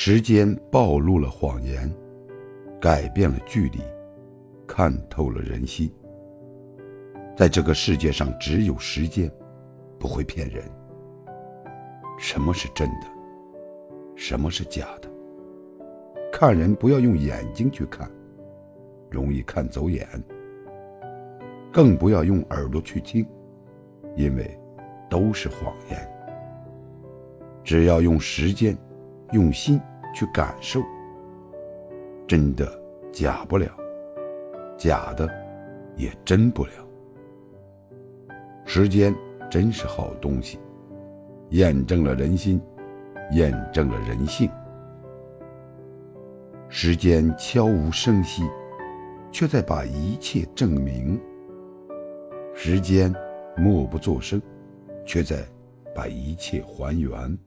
时间暴露了谎言，改变了距离，看透了人心。在这个世界上，只有时间不会骗人。什么是真的？什么是假的？看人不要用眼睛去看，容易看走眼；更不要用耳朵去听，因为都是谎言。只要用时间。用心去感受，真的假不了，假的也真不了。时间真是好东西，验证了人心，验证了人性。时间悄无声息，却在把一切证明；时间默不作声，却在把一切还原。